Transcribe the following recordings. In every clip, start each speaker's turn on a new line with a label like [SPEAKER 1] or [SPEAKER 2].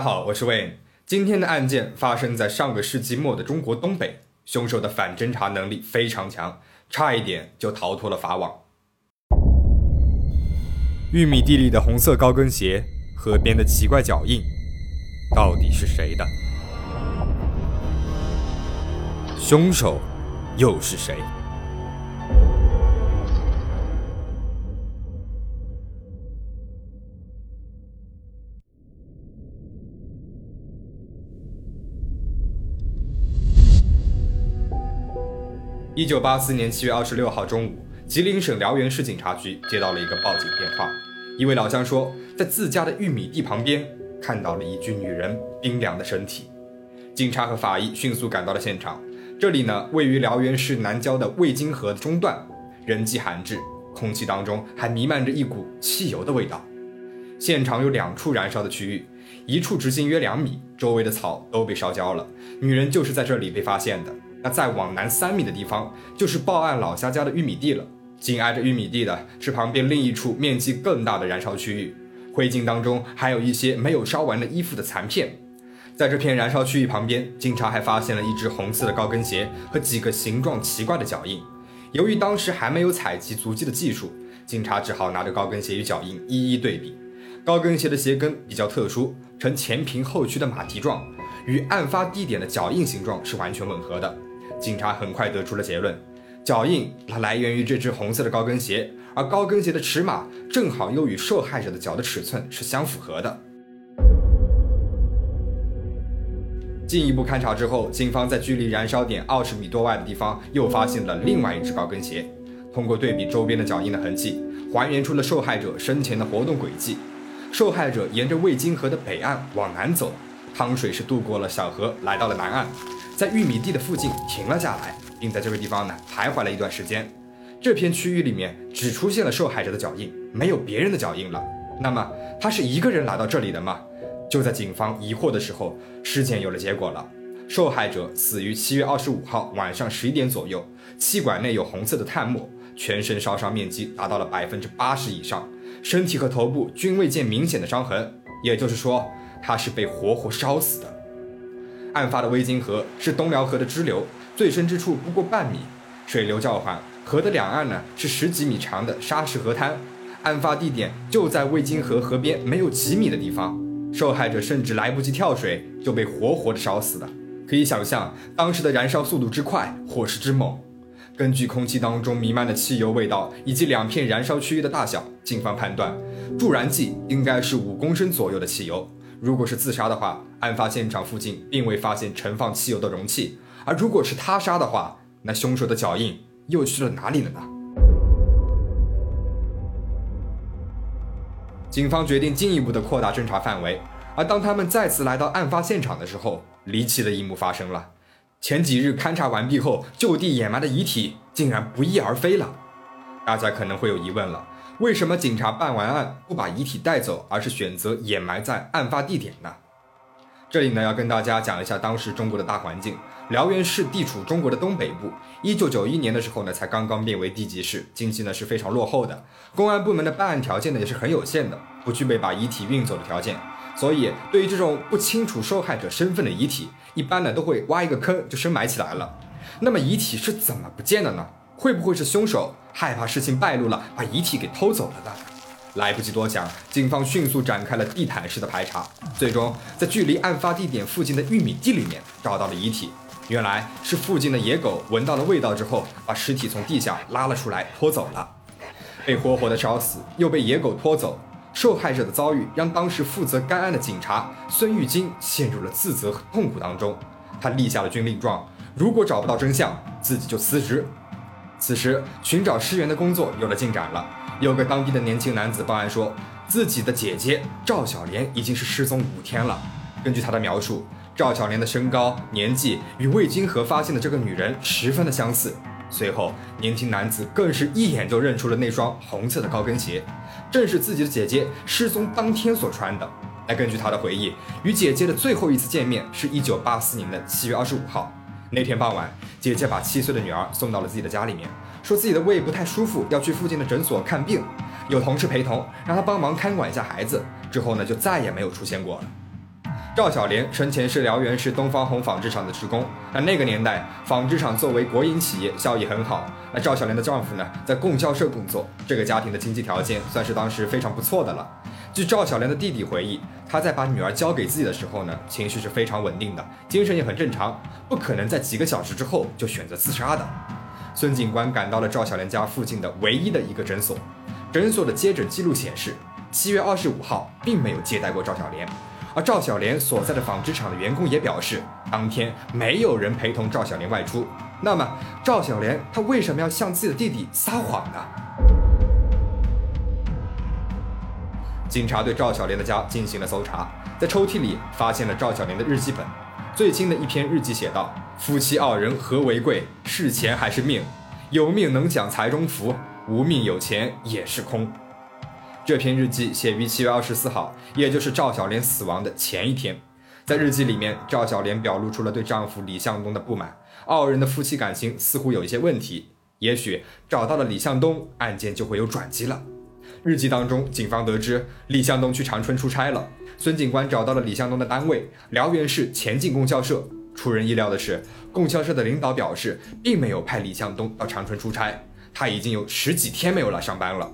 [SPEAKER 1] 大家好，我是 Wayne。今天的案件发生在上个世纪末的中国东北，凶手的反侦查能力非常强，差一点就逃脱了法网。玉米地里的红色高跟鞋，河边的奇怪脚印，到底是谁的？凶手又是谁？一九八四年七月二十六号中午，吉林省辽源市警察局接到了一个报警电话，一位老乡说，在自家的玉米地旁边看到了一具女人冰凉的身体。警察和法医迅速赶到了现场，这里呢位于辽源市南郊的渭金河中段，人迹罕至，空气当中还弥漫着一股汽油的味道。现场有两处燃烧的区域，一处直径约两米，周围的草都被烧焦了，女人就是在这里被发现的。那再往南三米的地方，就是报案老乡家的玉米地了。紧挨着玉米地的是旁边另一处面积更大的燃烧区域，灰烬当中还有一些没有烧完的衣服的残片。在这片燃烧区域旁边，警察还发现了一只红色的高跟鞋和几个形状奇怪的脚印。由于当时还没有采集足迹的技术，警察只好拿着高跟鞋与脚印一一对比。高跟鞋的鞋跟比较特殊，呈前平后曲的马蹄状，与案发地点的脚印形状是完全吻合的。警察很快得出了结论，脚印它来源于这只红色的高跟鞋，而高跟鞋的尺码正好又与受害者的脚的尺寸是相符合的。进一步勘查之后，警方在距离燃烧点二十米多外的地方又发现了另外一只高跟鞋。通过对比周边的脚印的痕迹，还原出了受害者生前的活动轨迹。受害者沿着渭金河的北岸往南走，汤水是渡过了小河，来到了南岸。在玉米地的附近停了下来，并在这个地方呢徘徊了一段时间。这片区域里面只出现了受害者的脚印，没有别人的脚印了。那么他是一个人来到这里的吗？就在警方疑惑的时候，尸检有了结果了。受害者死于七月二十五号晚上十一点左右，气管内有红色的炭末，全身烧伤面积达到了百分之八十以上，身体和头部均未见明显的伤痕，也就是说他是被活活烧死的。案发的渭津河是东辽河的支流，最深之处不过半米，水流较缓。河的两岸呢是十几米长的沙石河滩，案发地点就在渭津河河边没有几米的地方。受害者甚至来不及跳水就被活活的烧死了。可以想象当时的燃烧速度之快，火势之猛。根据空气当中弥漫的汽油味道以及两片燃烧区域的大小，警方判断助燃剂应该是五公升左右的汽油。如果是自杀的话，案发现场附近并未发现盛放汽油的容器；而如果是他杀的话，那凶手的脚印又去了哪里了呢？警方决定进一步的扩大侦查范围，而当他们再次来到案发现场的时候，离奇的一幕发生了：前几日勘察完毕后就地掩埋的遗体竟然不翼而飞了。大家可能会有疑问了。为什么警察办完案不把遗体带走，而是选择掩埋在案发地点呢？这里呢要跟大家讲一下当时中国的大环境。辽源市地处中国的东北部，一九九一年的时候呢才刚刚变为地级市，经济呢是非常落后的，公安部门的办案条件呢也是很有限的，不具备把遗体运走的条件。所以对于这种不清楚受害者身份的遗体，一般呢都会挖一个坑就深埋起来了。那么遗体是怎么不见的呢？会不会是凶手害怕事情败露了，把遗体给偷走了的？来不及多想，警方迅速展开了地毯式的排查，最终在距离案发地点附近的玉米地里面找到了遗体。原来是附近的野狗闻到了味道之后，把尸体从地下拉了出来，拖走了。被活活的烧死，又被野狗拖走，受害者的遭遇让当时负责该案的警察孙玉金陷入了自责和痛苦当中。他立下了军令状：如果找不到真相，自己就辞职。此时，寻找尸源的工作有了进展了。有个当地的年轻男子报案说，自己的姐姐赵小莲已经是失踪五天了。根据他的描述，赵小莲的身高、年纪与魏金河发现的这个女人十分的相似。随后，年轻男子更是一眼就认出了那双红色的高跟鞋，正是自己的姐姐失踪当天所穿的。那，根据他的回忆，与姐姐的最后一次见面是一九八四年的七月二十五号。那天傍晚，姐姐把七岁的女儿送到了自己的家里面，说自己的胃不太舒服，要去附近的诊所看病，有同事陪同，让她帮忙看管一下孩子。之后呢，就再也没有出现过了。赵小莲生前是辽源市东方红纺织厂的职工。那那个年代，纺织厂作为国营企业，效益很好。那赵小莲的丈夫呢，在供销社工作，这个家庭的经济条件算是当时非常不错的了。据赵小莲的弟弟回忆，他在把女儿交给自己的时候呢，情绪是非常稳定的，精神也很正常，不可能在几个小时之后就选择自杀的。孙警官赶到了赵小莲家附近的唯一的一个诊所，诊所的接诊记录显示，七月二十五号并没有接待过赵小莲。而赵小莲所在的纺织厂的员工也表示，当天没有人陪同赵小莲外出。那么，赵小莲她为什么要向自己的弟弟撒谎呢？警察对赵小莲的家进行了搜查，在抽屉里发现了赵小莲的日记本。最新的一篇日记写道：“夫妻二人何为贵？是钱还是命？有命能享财中福，无命有钱也是空。”这篇日记写于七月二十四号，也就是赵小莲死亡的前一天。在日记里面，赵小莲表露出了对丈夫李向东的不满，二人的夫妻感情似乎有一些问题。也许找到了李向东，案件就会有转机了。日记当中，警方得知李向东去长春出差了。孙警官找到了李向东的单位——辽源市前进供销社。出人意料的是，供销社的领导表示，并没有派李向东到长春出差，他已经有十几天没有来上班了。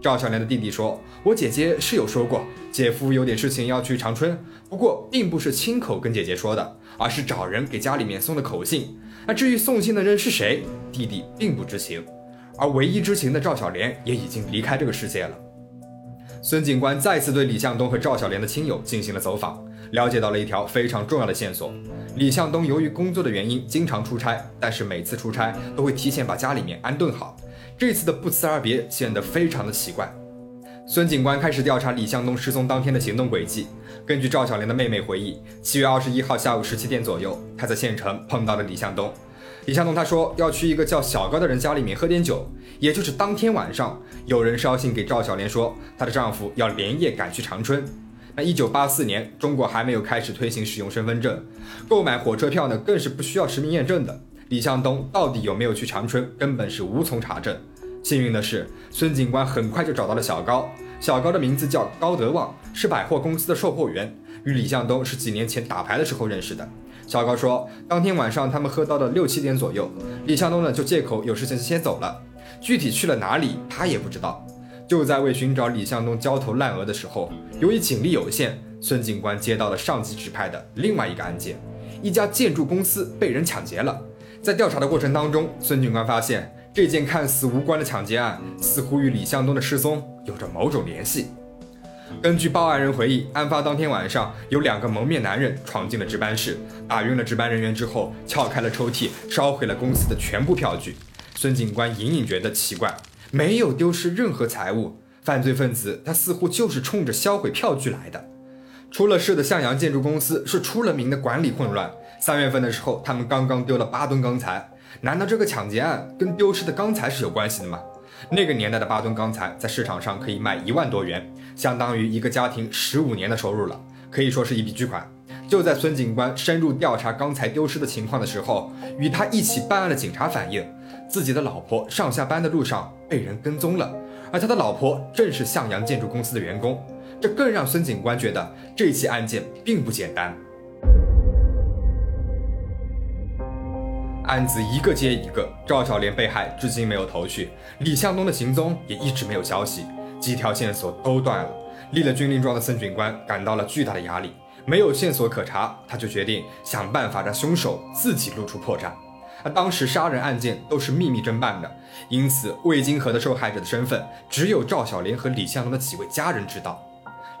[SPEAKER 1] 赵小莲的弟弟说：“我姐姐是有说过，姐夫有点事情要去长春，不过并不是亲口跟姐姐说的，而是找人给家里面送的口信。那至于送信的人是谁，弟弟并不知情。而唯一知情的赵小莲也已经离开这个世界了。”孙警官再次对李向东和赵小莲的亲友进行了走访，了解到了一条非常重要的线索：李向东由于工作的原因经常出差，但是每次出差都会提前把家里面安顿好。这次的不辞而别显得非常的奇怪。孙警官开始调查李向东失踪当天的行动轨迹。根据赵小莲的妹妹回忆，七月二十一号下午十七点左右，她在县城碰到了李向东。李向东他说要去一个叫小高的人家里面喝点酒，也就是当天晚上，有人捎信给赵小莲说，她的丈夫要连夜赶去长春。那一九八四年，中国还没有开始推行使用身份证，购买火车票呢，更是不需要实名验证的。李向东到底有没有去长春，根本是无从查证。幸运的是，孙警官很快就找到了小高。小高的名字叫高德旺，是百货公司的售货员，与李向东是几年前打牌的时候认识的。小高说，当天晚上他们喝到了六七点左右，李向东呢就借口有事情先走了，具体去了哪里他也不知道。就在为寻找李向东焦头烂额的时候，由于警力有限，孙警官接到了上级指派的另外一个案件，一家建筑公司被人抢劫了。在调查的过程当中，孙警官发现这件看似无关的抢劫案，似乎与李向东的失踪有着某种联系。根据报案人回忆，案发当天晚上，有两个蒙面男人闯进了值班室，打晕了值班人员之后，撬开了抽屉，烧毁了公司的全部票据。孙警官隐隐觉得奇怪，没有丢失任何财物，犯罪分子他似乎就是冲着销毁票据来的。出了事的向阳建筑公司是出了名的管理混乱。三月份的时候，他们刚刚丢了八吨钢材，难道这个抢劫案跟丢失的钢材是有关系的吗？那个年代的八吨钢材在市场上可以卖一万多元，相当于一个家庭十五年的收入了，可以说是一笔巨款。就在孙警官深入调查钢材丢失的情况的时候，与他一起办案的警察反映，自己的老婆上下班的路上被人跟踪了，而他的老婆正是向阳建筑公司的员工，这更让孙警官觉得这起案件并不简单。案子一个接一个，赵小莲被害至今没有头绪，李向东的行踪也一直没有消息，几条线索都断了。立了军令状的孙警官感到了巨大的压力，没有线索可查，他就决定想办法让凶手自己露出破绽。而当时杀人案件都是秘密侦办的，因此魏金河的受害者的身份只有赵小莲和李向东的几位家人知道。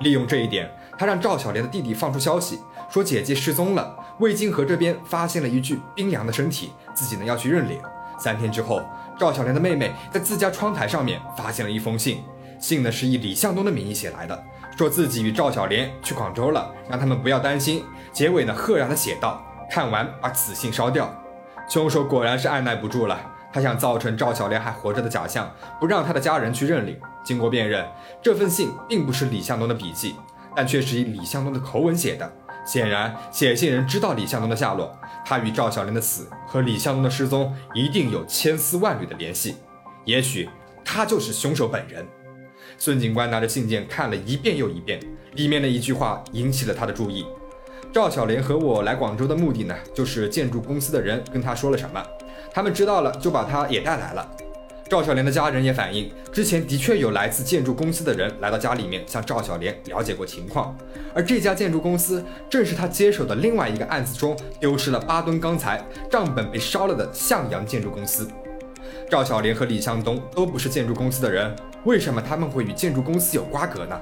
[SPEAKER 1] 利用这一点，他让赵小莲的弟弟放出消息。说姐姐失踪了，魏金河这边发现了一具冰凉的身体，自己呢要去认领。三天之后，赵小莲的妹妹在自家窗台上面发现了一封信，信呢是以李向东的名义写来的，说自己与赵小莲去广州了，让他们不要担心。结尾呢赫然的写道：看完把此信烧掉。凶手果然是按耐不住了，他想造成赵小莲还活着的假象，不让他的家人去认领。经过辨认，这份信并不是李向东的笔迹，但却是以李向东的口吻写的。显然，写信人知道李向东的下落，他与赵小莲的死和李向东的失踪一定有千丝万缕的联系，也许他就是凶手本人。孙警官拿着信件看了一遍又一遍，里面的一句话引起了他的注意：赵小莲和我来广州的目的呢，就是建筑公司的人跟他说了什么，他们知道了就把他也带来了。赵小莲的家人也反映，之前的确有来自建筑公司的人来到家里面向赵小莲了解过情况，而这家建筑公司正是他接手的另外一个案子中丢失了八吨钢材、账本被烧了的向阳建筑公司。赵小莲和李向东都不是建筑公司的人，为什么他们会与建筑公司有瓜葛呢？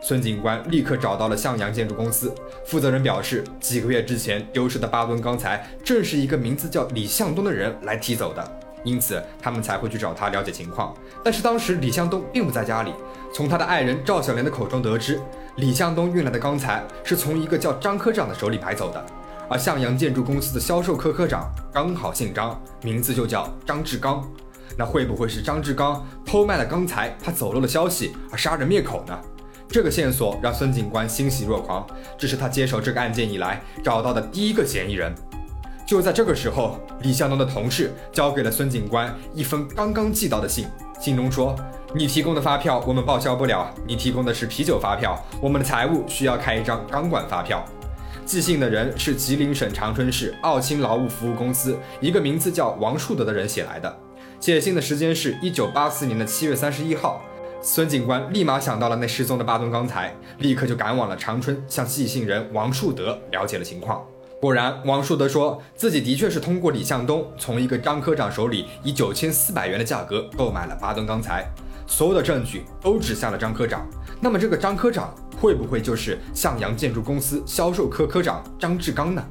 [SPEAKER 1] 孙警官立刻找到了向阳建筑公司负责人，表示几个月之前丢失的八吨钢材正是一个名字叫李向东的人来提走的。因此，他们才会去找他了解情况。但是当时李向东并不在家里。从他的爱人赵小莲的口中得知，李向东运来的钢材是从一个叫张科长的手里买走的。而向阳建筑公司的销售科科长刚好姓张，名字就叫张志刚。那会不会是张志刚偷卖了钢材，他走漏了消息而杀人灭口呢？这个线索让孙警官欣喜若狂，这是他接手这个案件以来找到的第一个嫌疑人。就在这个时候，李向东的同事交给了孙警官一封刚刚寄到的信，信中说：“你提供的发票我们报销不了，你提供的是啤酒发票，我们的财务需要开一张钢管发票。”寄信的人是吉林省长春市奥青劳务服务公司一个名字叫王树德的人写来的，写信的时间是一九八四年的七月三十一号。孙警官立马想到了那失踪的八吨钢材，立刻就赶往了长春，向寄信人王树德了解了情况。果然，王树德说自己的确是通过李向东从一个张科长手里以九千四百元的价格购买了八吨钢材，所有的证据都指向了张科长。那么，这个张科长会不会就是向阳建筑公司销售科科长张志刚呢？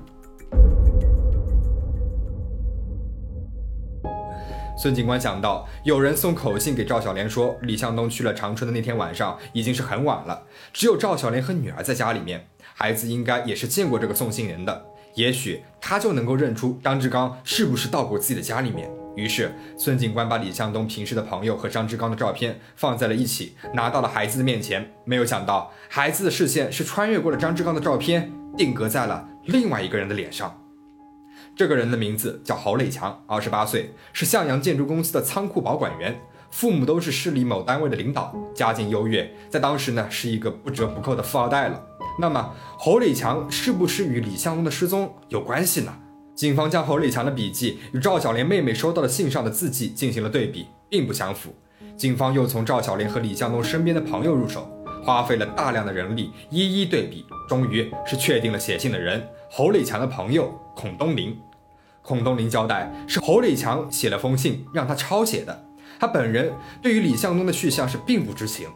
[SPEAKER 1] 孙警官想到，有人送口信给赵小莲说，李向东去了长春的那天晚上已经是很晚了，只有赵小莲和女儿在家里面，孩子应该也是见过这个送信人的。也许他就能够认出张志刚是不是到过自己的家里面。于是，孙警官把李向东平时的朋友和张志刚的照片放在了一起，拿到了孩子的面前。没有想到，孩子的视线是穿越过了张志刚的照片，定格在了另外一个人的脸上。这个人的名字叫侯磊强，二十八岁，是向阳建筑公司的仓库保管员，父母都是市里某单位的领导，家境优越，在当时呢是一个不折不扣的富二代了。那么侯磊强是不是与李向东的失踪有关系呢？警方将侯磊强的笔记与赵小莲妹妹收到的信上的字迹进行了对比，并不相符。警方又从赵小莲和李向东身边的朋友入手，花费了大量的人力一一对比，终于是确定了写信的人侯磊强的朋友孔东林。孔东林交代是侯磊强写了封信让他抄写的，他本人对于李向东的去向是并不知情。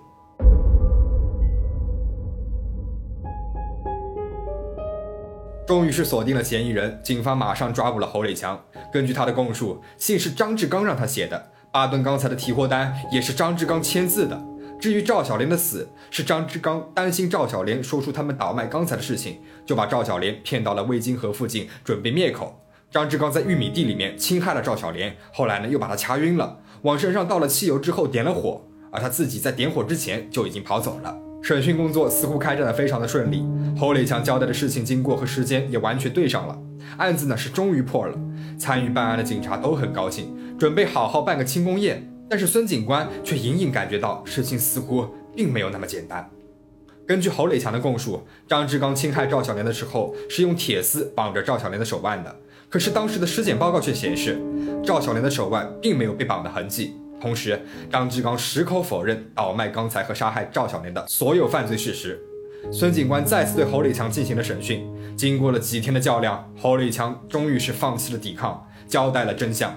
[SPEAKER 1] 终于是锁定了嫌疑人，警方马上抓捕了侯磊强。根据他的供述，信是张志刚让他写的，八吨钢材的提货单也是张志刚签字的。至于赵小莲的死，是张志刚担心赵小莲说出他们倒卖钢材的事情，就把赵小莲骗到了魏金河附近，准备灭口。张志刚在玉米地里面侵害了赵小莲，后来呢又把他掐晕了，往身上倒了汽油之后点了火，而他自己在点火之前就已经跑走了。审讯工作似乎开展的非常的顺利，侯磊强交代的事情经过和时间也完全对上了，案子呢是终于破了。参与办案的警察都很高兴，准备好好办个庆功宴。但是孙警官却隐隐感觉到事情似乎并没有那么简单。根据侯磊强的供述，张志刚侵害赵小莲的时候是用铁丝绑着赵小莲的手腕的，可是当时的尸检报告却显示，赵小莲的手腕并没有被绑的痕迹。同时，张志刚矢口否认倒卖钢材和杀害赵小莲的所有犯罪事实。孙警官再次对侯磊强进行了审讯。经过了几天的较量，侯磊强终于是放弃了抵抗，交代了真相。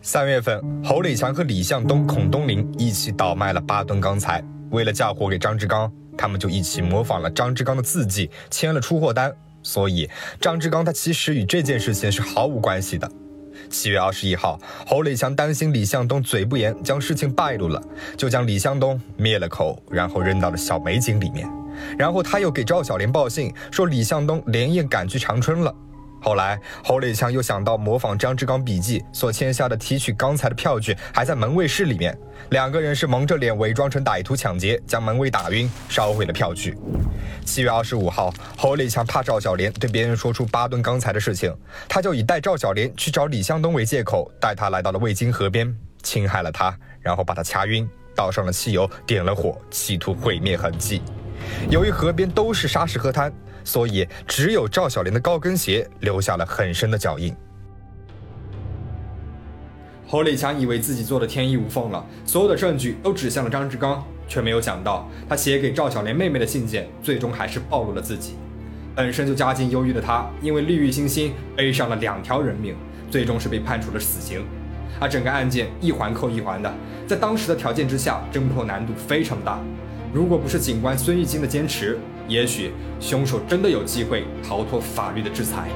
[SPEAKER 1] 三月份，侯磊强和李向东、孔东林一起倒卖了八吨钢材。为了嫁祸给张志刚，他们就一起模仿了张志刚的字迹，签了出货单。所以，张志刚他其实与这件事情是毫无关系的。七月二十一号，侯磊强担心李向东嘴不严，将事情败露了，就将李向东灭了口，然后扔到了小美井里面。然后他又给赵小莲报信，说李向东连夜赶去长春了。后来，侯磊强又想到模仿张志刚笔记所签下的提取钢材的票据还在门卫室里面，两个人是蒙着脸伪装成歹徒抢劫，将门卫打晕，烧毁了票据。七月二十五号，侯磊强怕赵小莲对别人说出八吨钢材的事情，他就以带赵小莲去找李向东为借口，带他来到了渭津河边，侵害了他，然后把他掐晕，
[SPEAKER 2] 倒上了汽油，点了火，企图毁灭痕迹。由于河边都是沙石河滩，所以只有赵小莲的高跟鞋留下了很深的脚印。
[SPEAKER 1] 侯磊强以为自己做的天衣无缝了，所有的证据都指向了张志刚，却没有想到他写给赵小莲妹妹的信件，最终还是暴露了自己。本身就家境优越的他，因为利欲熏心，背上了两条人命，最终是被判处了死刑。而整个案件一环扣一环的，在当时的条件之下，侦破难度非常大。如果不是警官孙玉金的坚持，也许凶手真的有机会逃脱法律的制裁。